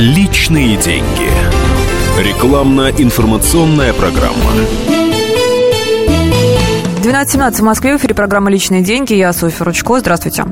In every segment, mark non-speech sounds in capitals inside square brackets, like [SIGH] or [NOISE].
Личные деньги. Рекламно-информационная программа. 12.17 в Москве, в эфире программа «Личные деньги». Я Софья Ручко. Здравствуйте.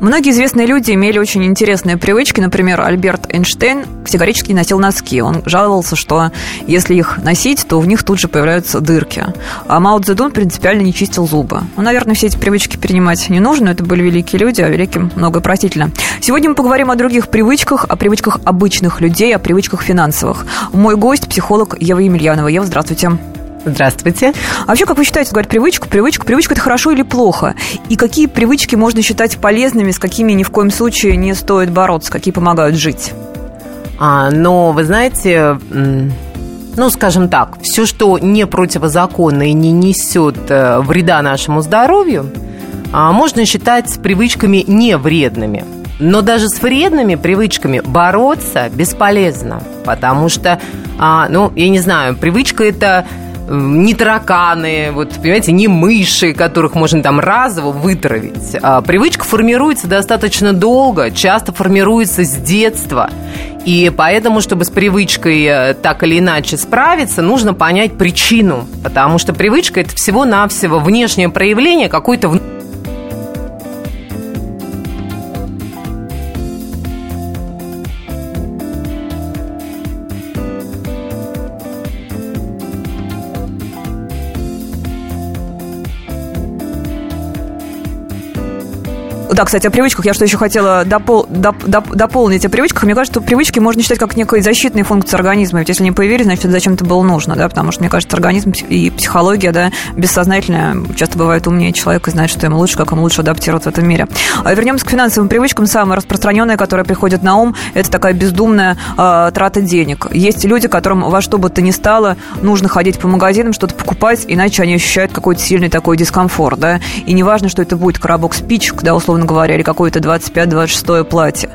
Многие известные люди имели очень интересные привычки. Например, Альберт Эйнштейн категорически не носил носки. Он жаловался, что если их носить, то в них тут же появляются дырки. А Мао Цзэдун принципиально не чистил зубы. Ну, наверное, все эти привычки перенимать не нужно. Это были великие люди, а великим многое простительно. Сегодня мы поговорим о других привычках, о привычках обычных людей, о привычках финансовых. Мой гость – психолог Ева Емельянова. Ева, здравствуйте. Здравствуйте. А вообще, как вы считаете, говорят, привычку, привычку, привычка – это хорошо или плохо? И какие привычки можно считать полезными, с какими ни в коем случае не стоит бороться, какие помогают жить? А, но, вы знаете, ну, скажем так, все, что не противозаконно и не несет э, вреда нашему здоровью, а, можно считать привычками не вредными. Но даже с вредными привычками бороться бесполезно, потому что, а, ну, я не знаю, привычка это не тараканы, вот, понимаете, не мыши, которых можно там разово вытравить. А привычка формируется достаточно долго, часто формируется с детства. И поэтому, чтобы с привычкой э, так или иначе справиться, нужно понять причину. Потому что привычка – это всего-навсего внешнее проявление какой-то Да, кстати, о привычках я что еще хотела допол, доп, доп, дополнить о привычках. Мне кажется, что привычки можно считать как некой защитной функции организма. Ведь если они появились, значит, это зачем-то было нужно, да, потому что, мне кажется, организм и психология, да, бессознательная часто бывает умнее человека и знает, что ему лучше, как ему лучше адаптироваться в этом мире. А вернемся к финансовым привычкам. Самая распространенная, которая приходит на ум, это такая бездумная э, трата денег. Есть люди, которым во что бы то ни стало нужно ходить по магазинам, что-то покупать, иначе они ощущают какой-то сильный такой дискомфорт, да, и неважно, что это будет коробок спичек, да, условно говоря, или какое-то 25-26 платье.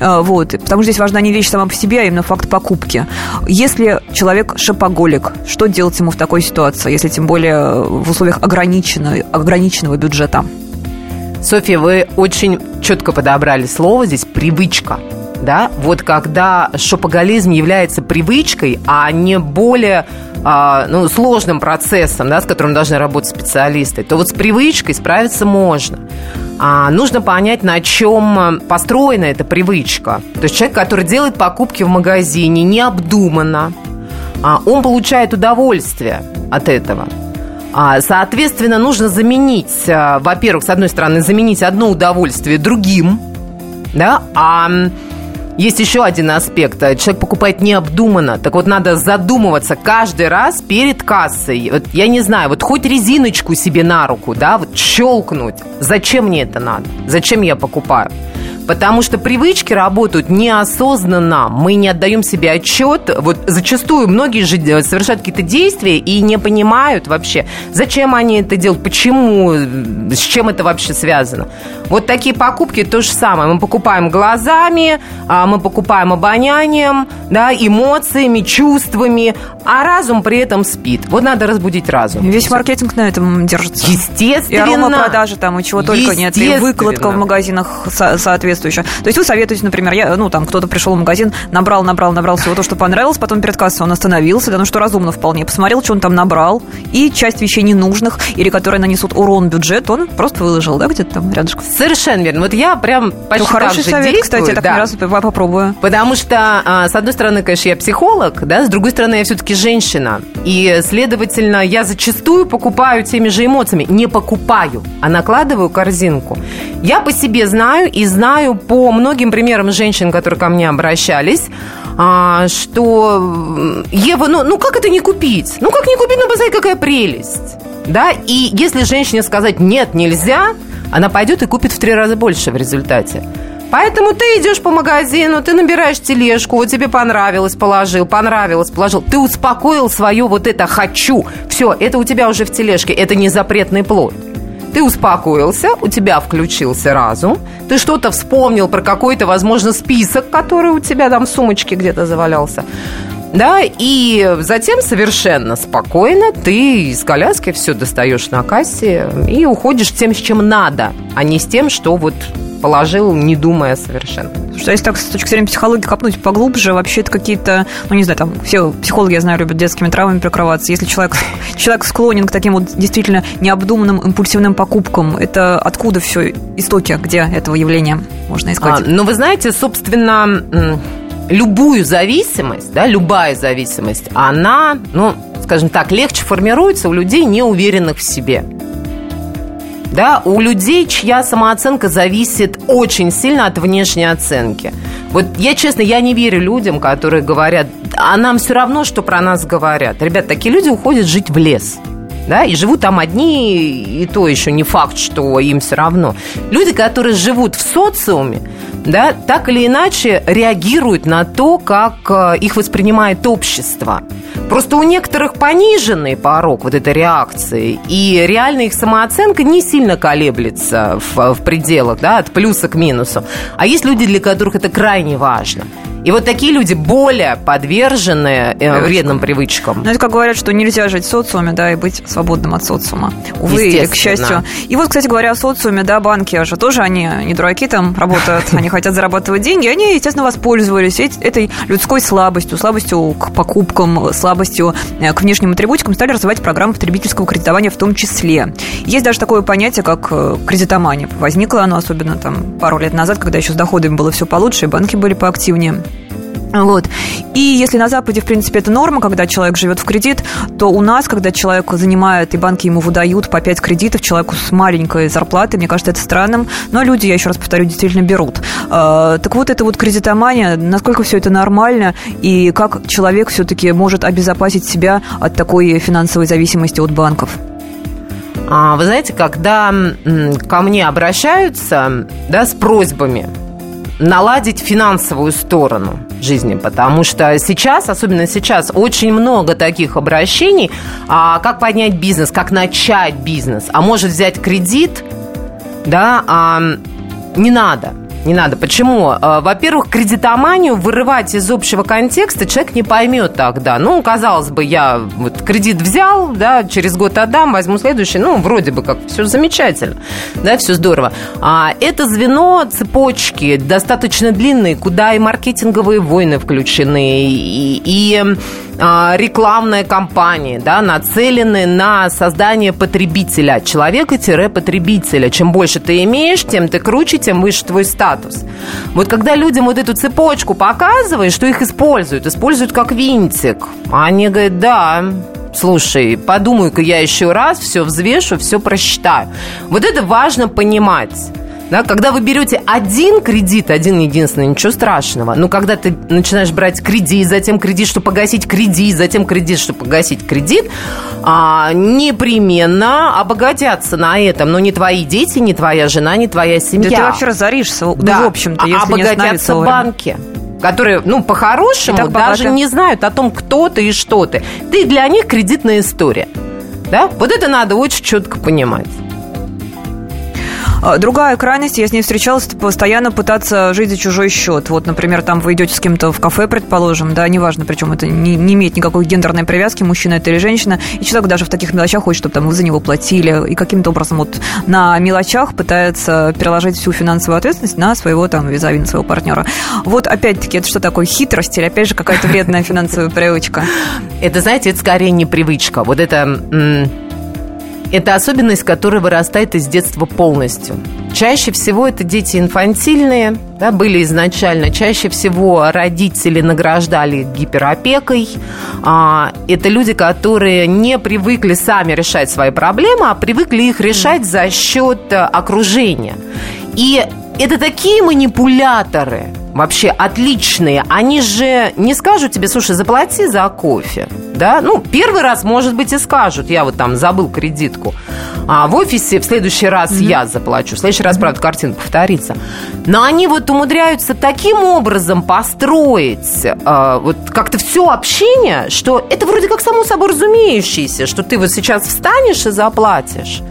А, вот. Потому что здесь важна не вещь сама по себе, а именно факт покупки. Если человек шопоголик, что делать ему в такой ситуации, если тем более в условиях ограниченного, ограниченного бюджета? Софья, вы очень четко подобрали слово здесь «привычка» да, вот когда шопоголизм является привычкой, а не более а, ну, сложным процессом, да, с которым должны работать специалисты, то вот с привычкой справиться можно. А нужно понять, на чем построена эта привычка. То есть человек, который делает покупки в магазине необдуманно, а он получает удовольствие от этого. А, соответственно, нужно заменить, а, во-первых, с одной стороны, заменить одно удовольствие другим, да, а есть еще один аспект. Человек покупает необдуманно. Так вот, надо задумываться каждый раз перед кассой. Вот я не знаю, вот хоть резиночку себе на руку, да, вот щелкнуть. Зачем мне это надо? Зачем я покупаю? Потому что привычки работают неосознанно. Мы не отдаем себе отчет. Вот зачастую многие же совершают какие-то действия и не понимают вообще, зачем они это делают, почему, с чем это вообще связано. Вот такие покупки то же самое. Мы покупаем глазами, а, мы покупаем обонянием, да, эмоциями, чувствами, а разум при этом спит. Вот надо разбудить разум. Весь маркетинг на этом держится. Естественно. И арома продажи там, и чего только нет. И выкладка в магазинах соответствует соответствующее. То есть вы советуете, например, я, ну, там, кто-то пришел в магазин, набрал, набрал, набрал всего то, что понравилось, потом перед кассой он остановился, да, ну, что разумно вполне, посмотрел, что он там набрал, и часть вещей ненужных, или которые нанесут урон бюджету, он просто выложил, да, где-то там рядышком. Совершенно верно. Вот я прям почти ну, хороший так совет, действую, кстати, я так да. ни разу попробую. Потому что, а, с одной стороны, конечно, я психолог, да, с другой стороны, я все-таки женщина. И, следовательно, я зачастую покупаю теми же эмоциями. Не покупаю, а накладываю корзинку. Я по себе знаю и знаю по многим таким примером женщин, которые ко мне обращались, а, что Ева, ну, ну как это не купить? Ну как не купить, ну посмотри, какая прелесть. Да, и если женщине сказать нет, нельзя, она пойдет и купит в три раза больше в результате. Поэтому ты идешь по магазину, ты набираешь тележку, вот тебе понравилось, положил, понравилось, положил. Ты успокоил свое вот это «хочу». Все, это у тебя уже в тележке, это не запретный плод. Ты успокоился, у тебя включился разум, ты что-то вспомнил про какой-то, возможно, список, который у тебя там в сумочке где-то завалялся. Да, и затем совершенно спокойно ты из коляски все достаешь на кассе и уходишь тем, с чем надо, а не с тем, что вот положил, не думая совершенно. Что если так с точки зрения психологии копнуть поглубже, вообще это какие-то, ну не знаю, там все психологи, я знаю, любят детскими травмами прикрываться. Если человек, [LAUGHS] человек склонен к таким вот действительно необдуманным импульсивным покупкам, это откуда все истоки, где этого явления можно искать? А, ну, вы знаете, собственно, любую зависимость, да, любая зависимость, она, ну, скажем так, легче формируется у людей, неуверенных в себе да, у людей, чья самооценка зависит очень сильно от внешней оценки. Вот я, честно, я не верю людям, которые говорят, а нам все равно, что про нас говорят. Ребят, такие люди уходят жить в лес да, и живут там одни, и то еще не факт, что им все равно. Люди, которые живут в социуме, да, так или иначе реагируют на то, как э, их воспринимает общество. Просто у некоторых пониженный порог вот этой реакции, и реально их самооценка не сильно колеблется в, в пределах, да, от плюса к минусу. А есть люди, для которых это крайне важно. И вот такие люди более подвержены э, вредным привычкам. Ну, это как говорят, что нельзя жить в социуме, да, и быть свободным от социума. Увы, или к счастью. И вот, кстати говоря, о социуме, да, банки же тоже, они не дураки там работают, [LAUGHS] они хотят зарабатывать деньги, они, естественно, воспользовались этой людской слабостью, слабостью к покупкам, слабостью э, к внешним атрибутикам, стали развивать программы потребительского кредитования в том числе. Есть даже такое понятие, как э, кредитомания. Возникло оно особенно там пару лет назад, когда еще с доходами было все получше, и банки были поактивнее. Вот. И если на Западе, в принципе, это норма, когда человек живет в кредит, то у нас, когда человек занимает, и банки ему выдают по 5 кредитов человеку с маленькой зарплатой, мне кажется, это странным, но люди, я еще раз повторю, действительно берут. А, так вот, это вот кредитомания, насколько все это нормально, и как человек все-таки может обезопасить себя от такой финансовой зависимости от банков? А, вы знаете, когда ко мне обращаются да, с просьбами наладить финансовую сторону жизни, потому что сейчас, особенно сейчас, очень много таких обращений, а, как поднять бизнес, как начать бизнес, а может взять кредит, да, а, не надо. Не надо. Почему? А, во-первых, кредитоманию вырывать из общего контекста человек не поймет тогда. Ну, казалось бы, я вот кредит взял, да, через год отдам, возьму следующий. Ну, вроде бы как все замечательно, да, все здорово. А это звено цепочки достаточно длинные, куда и маркетинговые войны включены, и, и а, рекламные кампании, да, нацелены на создание потребителя, человека-потребителя. Чем больше ты имеешь, тем ты круче, тем выше твой статус. Вот когда людям вот эту цепочку показываешь, что их используют, используют как винтик, они говорят, да, слушай, подумаю-ка я еще раз, все взвешу, все просчитаю. Вот это важно понимать. Да, когда вы берете один кредит, один единственный, ничего страшного. Но когда ты начинаешь брать кредит, затем кредит, чтобы погасить кредит, затем кредит, чтобы погасить кредит, а, непременно обогатятся на этом. Но не твои дети, не твоя жена, не твоя семья. Да ты вообще разоришься, да. ну, в общем-то, если обогатятся не банки которые, ну, по-хорошему даже не знают о том, кто ты и что ты. Ты для них кредитная история. Да? Вот это надо очень четко понимать. А, другая крайность, я с ней встречалась, постоянно пытаться жить за чужой счет. Вот, например, там вы идете с кем-то в кафе, предположим, да, неважно, причем это не, не имеет никакой гендерной привязки, мужчина это или женщина, и человек даже в таких мелочах хочет, чтобы там вы за него платили, и каким-то образом вот на мелочах пытается переложить всю финансовую ответственность на своего там визави, на своего партнера. Вот опять-таки, это что такое, хитрость или опять же какая-то вредная финансовая привычка? Это, знаете, это скорее не привычка. Вот это это особенность, которая вырастает из детства полностью. Чаще всего это дети инфантильные, да, были изначально. Чаще всего родители награждали гиперопекой. А, это люди, которые не привыкли сами решать свои проблемы, а привыкли их решать за счет э, окружения. И это такие манипуляторы – вообще отличные, они же не скажут тебе, слушай, заплати за кофе. Да? Ну, первый раз, может быть, и скажут, я вот там забыл кредитку. А в офисе в следующий раз mm-hmm. я заплачу. В следующий раз, mm-hmm. правда, картинка повторится. Но они вот умудряются таким образом построить э, вот как-то все общение, что это вроде как само собой разумеющееся, что ты вот сейчас встанешь и заплатишь.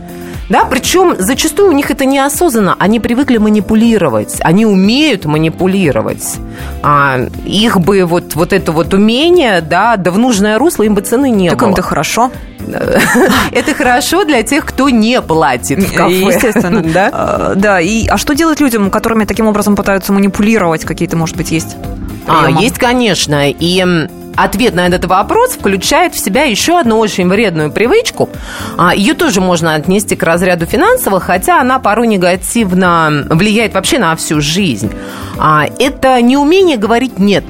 Да, причем зачастую у них это неосознанно. Они привыкли манипулировать, они умеют манипулировать. А, их бы вот, вот это вот умение, да, да в нужное русло им бы цены не так было. Так им-то хорошо. [LAUGHS] Это хорошо для тех, кто не платит в кафе. Естественно. [LAUGHS] Да? А, да. И, а что делать людям, которыми таким образом пытаются манипулировать? Какие-то, может быть, есть? А, есть, конечно. И ответ на этот вопрос включает в себя еще одну очень вредную привычку. А, Ее тоже можно отнести к разряду финансовых, хотя она порой негативно влияет вообще на всю жизнь. А, это неумение говорить «нет».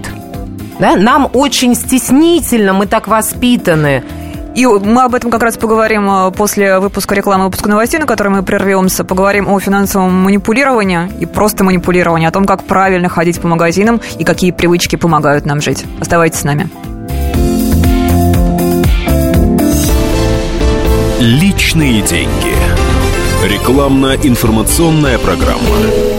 Да? Нам очень стеснительно, мы так воспитаны. И мы об этом как раз поговорим э, после выпуска рекламы, выпуска новостей, на который мы прервемся. Поговорим о финансовом манипулировании и просто манипулировании, о том, как правильно ходить по магазинам и какие привычки помогают нам жить. Оставайтесь с нами. Личные деньги. Рекламно-информационная программа.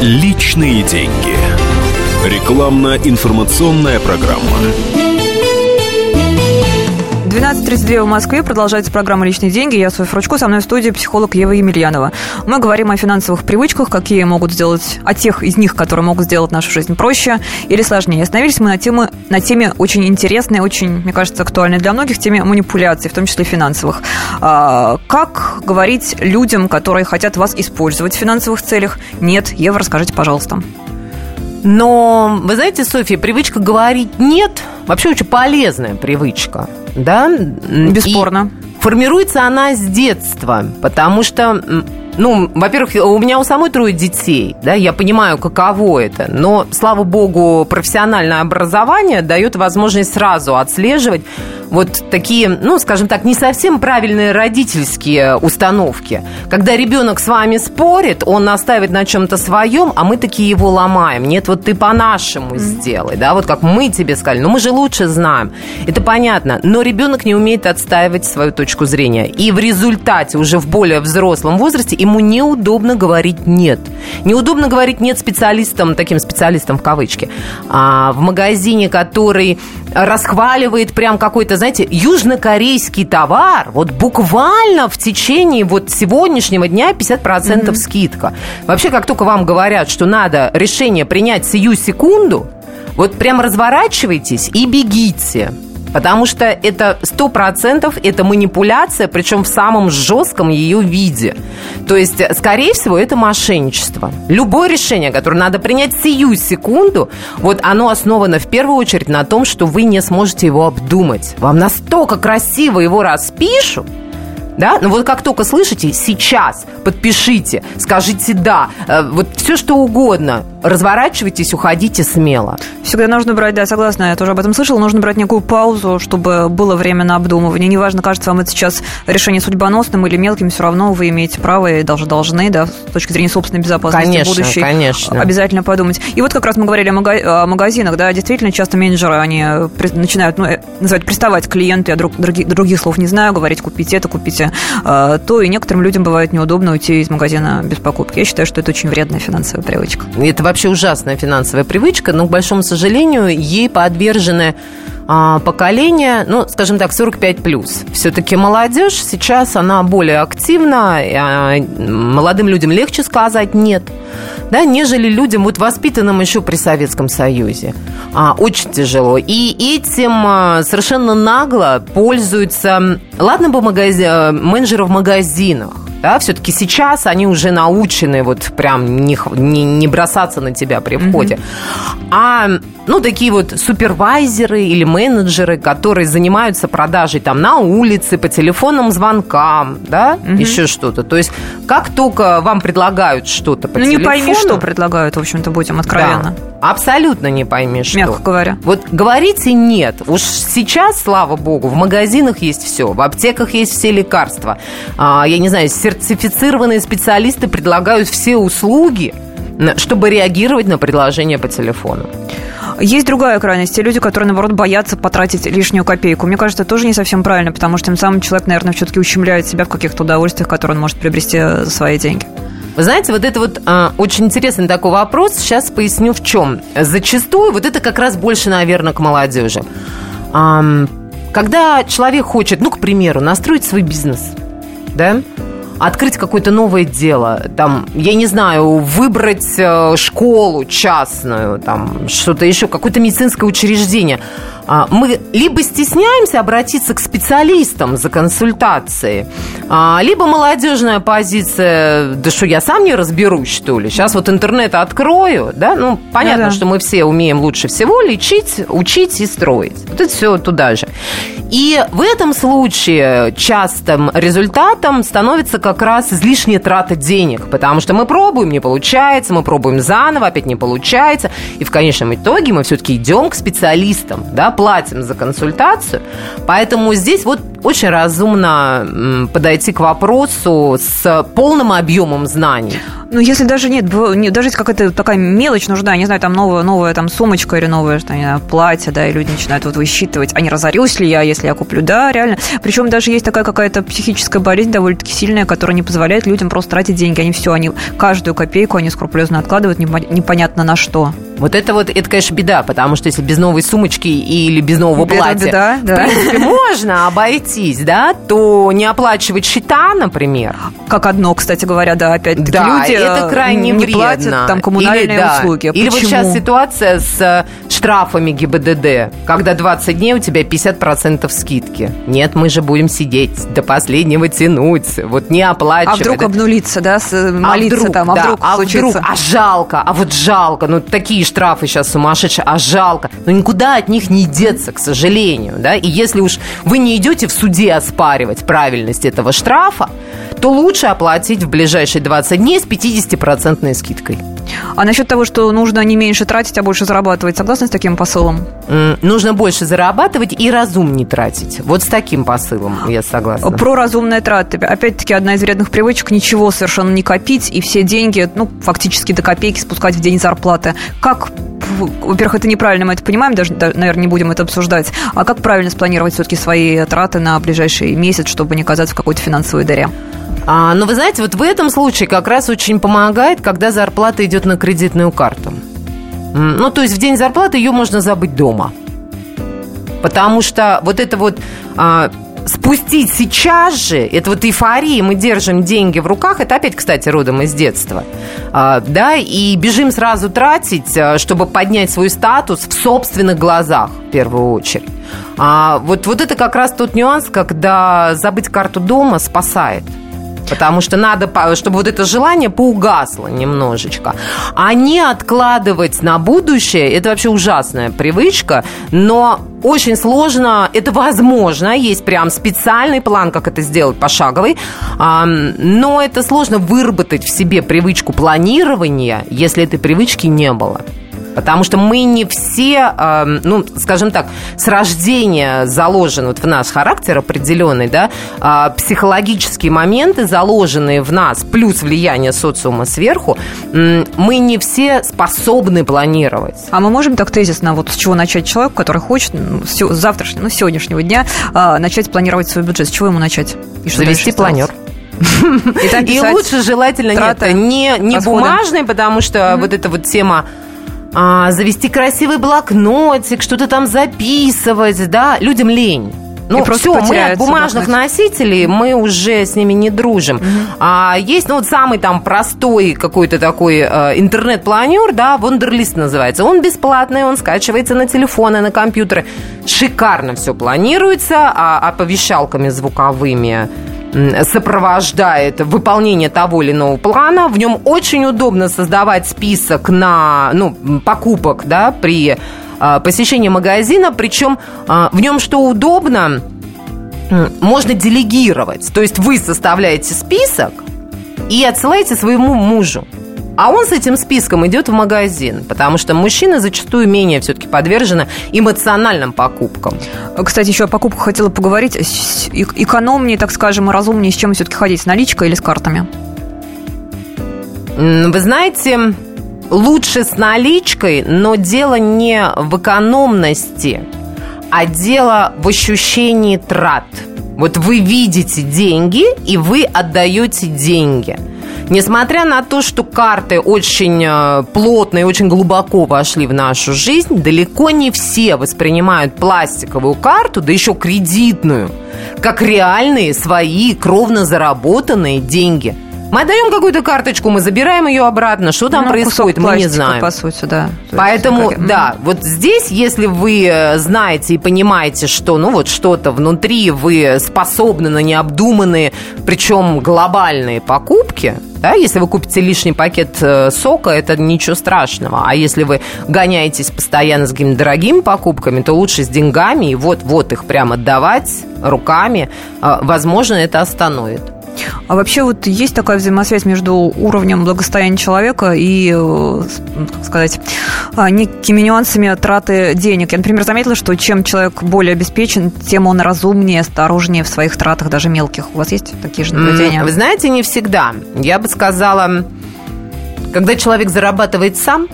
Личные деньги. Рекламно-информационная программа. 12.32 в Москве. Продолжается программа «Личные деньги». Я Софья Фручко, со мной в студии психолог Ева Емельянова. Мы говорим о финансовых привычках, какие могут сделать, о тех из них, которые могут сделать нашу жизнь проще или сложнее. Остановились мы на, теме, на теме очень интересной, очень, мне кажется, актуальной для многих, теме манипуляций, в том числе финансовых. А, как говорить людям, которые хотят вас использовать в финансовых целях? Нет. Ева, расскажите, пожалуйста. Но, вы знаете, Софья, привычка говорить «нет» вообще очень полезная привычка, да? Бесспорно. И формируется она с детства, потому что ну, во-первых, у меня у самой трое детей, да, я понимаю, каково это, но, слава богу, профессиональное образование дает возможность сразу отслеживать вот такие, ну, скажем так, не совсем правильные родительские установки. Когда ребенок с вами спорит, он наставит на чем-то своем, а мы такие его ломаем. Нет, вот ты по-нашему сделай, да, вот как мы тебе сказали. Но мы же лучше знаем. Это понятно. Но ребенок не умеет отстаивать свою точку зрения. И в результате уже в более взрослом возрасте ему неудобно говорить «нет». Неудобно говорить «нет» специалистам, таким специалистам в кавычки, а в магазине, который расхваливает прям какой-то, знаете, южнокорейский товар, вот буквально в течение вот сегодняшнего дня 50% mm-hmm. скидка. Вообще, как только вам говорят, что надо решение принять сию секунду, вот прям разворачивайтесь и бегите. Потому что это сто процентов это манипуляция, причем в самом жестком ее виде. То есть, скорее всего, это мошенничество. Любое решение, которое надо принять сию секунду, вот оно основано в первую очередь на том, что вы не сможете его обдумать. Вам настолько красиво его распишут, да? Но вот как только слышите, сейчас подпишите, скажите «да», э, вот все что угодно, разворачивайтесь, уходите смело. Всегда нужно брать, да, согласна, я тоже об этом слышала, нужно брать некую паузу, чтобы было время на обдумывание. Неважно, кажется вам это сейчас решение судьбоносным или мелким, все равно вы имеете право и даже должны, да, с точки зрения собственной безопасности конечно, будущей. Конечно, Обязательно подумать. И вот как раз мы говорили о, магазинах, да, действительно, часто менеджеры, они начинают, ну, э, называть, приставать к клиенту, я друг, других, других слов не знаю, говорить, купите это, купите а, то и некоторым людям бывает неудобно уйти из магазина без покупки. Я считаю, что это очень вредная финансовая привычка. Это вообще ужасная финансовая привычка, но, к большому сожалению, ей подвержены а, поколение, ну, скажем так, 45 плюс. Все-таки молодежь сейчас она более активна, а, молодым людям легче сказать нет, да, нежели людям вот воспитанным еще при Советском Союзе. А, очень тяжело. И этим а, совершенно нагло пользуются, ладно бы магази... менеджеры в магазинах, да, все-таки сейчас они уже научены вот прям не, не, не бросаться на тебя при входе. Mm-hmm. А, ну, такие вот супервайзеры или менеджеры, которые занимаются продажей там на улице, по телефонным звонкам, да, mm-hmm. еще что-то. То есть как только вам предлагают что-то по ну, телефону... не пойми, что предлагают, в общем-то, будем откровенно. Да, абсолютно не пойми, что. Мягко говоря. Вот говорите нет. Уж сейчас, слава богу, в магазинах есть все, в аптеках есть все лекарства. А, я не знаю, сертифицированные специалисты предлагают все услуги, чтобы реагировать на предложение по телефону. Есть другая крайность. Те люди, которые, наоборот, боятся потратить лишнюю копейку. Мне кажется, это тоже не совсем правильно, потому что тем самым человек, наверное, все-таки ущемляет себя в каких-то удовольствиях, которые он может приобрести за свои деньги. Вы знаете, вот это вот а, очень интересный такой вопрос. Сейчас поясню в чем. Зачастую вот это как раз больше, наверное, к молодежи. А, когда человек хочет, ну, к примеру, настроить свой бизнес, да, открыть какое-то новое дело, там, я не знаю, выбрать э, школу частную, там, что-то еще, какое-то медицинское учреждение. А, мы либо стесняемся обратиться к специалистам за консультацией, а, либо молодежная позиция, да что, я сам не разберусь, что ли? Сейчас вот интернет открою, да? Ну, понятно, да -да. что мы все умеем лучше всего лечить, учить и строить. Вот это все туда же. И в этом случае частым результатом становится как раз излишняя трата денег, потому что мы пробуем, не получается, мы пробуем заново, опять не получается, и в конечном итоге мы все-таки идем к специалистам, да, платим за консультацию. Поэтому здесь вот очень разумно подойти к вопросу с полным объемом знаний. Ну, если даже нет, даже какая-то такая мелочь нужна, не знаю, там новая, новая там сумочка или новое что, знаю, платье, да, и люди начинают вот высчитывать, а не разорюсь ли я, если я куплю, да, реально. Причем даже есть такая какая-то психическая болезнь довольно-таки сильная, которая не позволяет людям просто тратить деньги. Они все, они каждую копейку они скрупулезно откладывают, непонятно на что. Вот это вот, это, конечно, беда, потому что если без новой сумочки или без нового беда, платья, беда, да. в принципе, можно обойтись, да, то не оплачивать счета, например. Как одно, кстати говоря, да, опять-таки да, люди это крайне не вредно. платят там коммунальные или, да, услуги. Или Почему? вот сейчас ситуация с э, штрафами ГИБДД, когда 20 дней у тебя 50% скидки. Нет, мы же будем сидеть до последнего тянуть, вот не оплачивать. А вдруг обнулиться, да, молиться а вдруг, там, а да, вдруг а случится. вдруг, а жалко, а вот жалко, ну такие штрафы сейчас сумасшедшие, а жалко. Но никуда от них не деться, к сожалению, да, и если уж вы не идете в суде оспаривать правильность этого штрафа, то лучше оплатить в ближайшие 20 дней с 50% скидкой. А насчет того, что нужно не меньше тратить, а больше зарабатывать, согласны с таким посылом? Нужно больше зарабатывать и разумнее тратить. Вот с таким посылом я согласна. Про разумные траты. Опять-таки, одна из вредных привычек – ничего совершенно не копить и все деньги, ну, фактически до копейки спускать в день зарплаты. Как во-первых, это неправильно, мы это понимаем, даже, наверное, не будем это обсуждать. А как правильно спланировать все-таки свои траты на ближайший месяц, чтобы не оказаться в какой-то финансовой дыре? А, но вы знаете, вот в этом случае как раз очень помогает, когда зарплата идет на кредитную карту. Ну, то есть в день зарплаты ее можно забыть дома. Потому что вот это вот а, спустить сейчас же, это вот эйфория, мы держим деньги в руках, это опять, кстати, родом из детства, а, да, и бежим сразу тратить, а, чтобы поднять свой статус в собственных глазах, в первую очередь. А вот, вот это как раз тот нюанс, когда забыть карту дома спасает. Потому что надо, чтобы вот это желание поугасло немножечко. А не откладывать на будущее, это вообще ужасная привычка, но очень сложно, это возможно, есть прям специальный план, как это сделать, пошаговый, но это сложно выработать в себе привычку планирования, если этой привычки не было. Потому что мы не все, э, ну, скажем так, с рождения заложен вот в наш характер определенный, да, э, психологические моменты, заложенные в нас, плюс влияние социума сверху, э, мы не все способны планировать. А мы можем так тезисно, вот с чего начать человек, который хочет с завтрашнего, ну, сегодняшнего дня э, начать планировать свой бюджет? С чего ему начать? И что Завести планер. [LAUGHS] И, и лучше желательно траты, нет, не, не бумажный, потому что mm-hmm. вот эта вот тема а, завести красивый блокнотик, что-то там записывать, да, людям лень. Ну, все, мы от бумажных блокнотик. носителей, мы уже с ними не дружим. Угу. А есть, ну, вот самый там простой какой-то такой э, интернет-планер, да, Wunderlist называется. Он бесплатный, он скачивается на телефоны, на компьютеры. Шикарно все планируется, а оповещалками звуковыми сопровождает выполнение того или иного плана. В нем очень удобно создавать список на ну, покупок да, при э, посещении магазина. Причем э, в нем что удобно, можно делегировать. То есть вы составляете список, и отсылаете своему мужу. А он с этим списком идет в магазин, потому что мужчины зачастую менее все-таки подвержены эмоциональным покупкам. Кстати, еще о покупках хотела поговорить. Экономнее, так скажем, и разумнее, с чем все-таки ходить, с наличкой или с картами? Вы знаете, лучше с наличкой, но дело не в экономности, а дело в ощущении трат. Вот вы видите деньги, и вы отдаете деньги – Несмотря на то, что карты очень э, плотно и очень глубоко вошли в нашу жизнь, далеко не все воспринимают пластиковую карту, да еще кредитную, как реальные свои кровно заработанные деньги – мы отдаем какую-то карточку, мы забираем ее обратно. Что там ну, происходит, мы не знаем. По сути, да. Поэтому, как... да, вот здесь, если вы э, знаете и понимаете, что, ну, вот что-то внутри вы способны на необдуманные, причем глобальные покупки, да, если вы купите лишний пакет э, сока, это ничего страшного. А если вы гоняетесь постоянно с какими-то дорогими покупками, то лучше с деньгами и вот-вот их прямо отдавать руками. Э, возможно, это остановит. А вообще вот есть такая взаимосвязь между уровнем благосостояния человека и, э, как сказать, а, некими нюансами траты денег. Я, например, заметила, что чем человек более обеспечен, тем он разумнее, осторожнее в своих тратах, даже мелких. У вас есть такие же наблюдения? Вы знаете, не всегда. Я бы сказала, когда человек зарабатывает сам,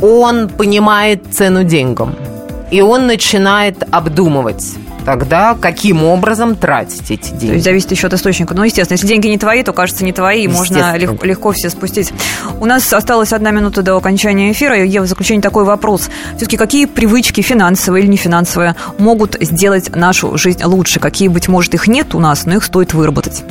он понимает цену деньгам. И он начинает обдумывать тогда каким образом тратить эти деньги? То есть зависит еще от источника. Ну, естественно, если деньги не твои, то, кажется, не твои, и можно легко, легко все спустить. У нас осталась одна минута до окончания эфира. Ева, в заключение такой вопрос. Все-таки какие привычки, финансовые или не финансовые, могут сделать нашу жизнь лучше? Какие, быть может, их нет у нас, но их стоит выработать?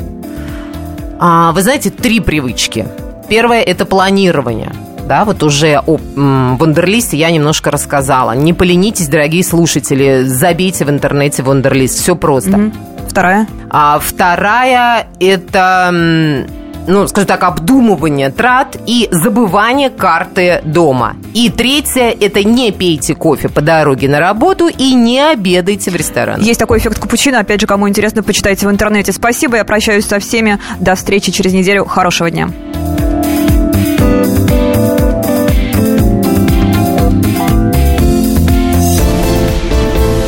А, вы знаете, три привычки. Первое – это планирование – да, вот уже о Вандерлисте я немножко рассказала. Не поленитесь, дорогие слушатели, забейте в интернете Вандерлист, все просто. Угу. Вторая? А вторая это ну, скажем так, обдумывание трат и забывание карты дома. И третье – это не пейте кофе по дороге на работу и не обедайте в ресторане. Есть такой эффект капучино. Опять же, кому интересно, почитайте в интернете. Спасибо, я прощаюсь со всеми. До встречи через неделю. Хорошего дня.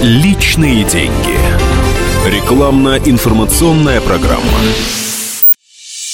Личные деньги. Рекламно-информационная программа.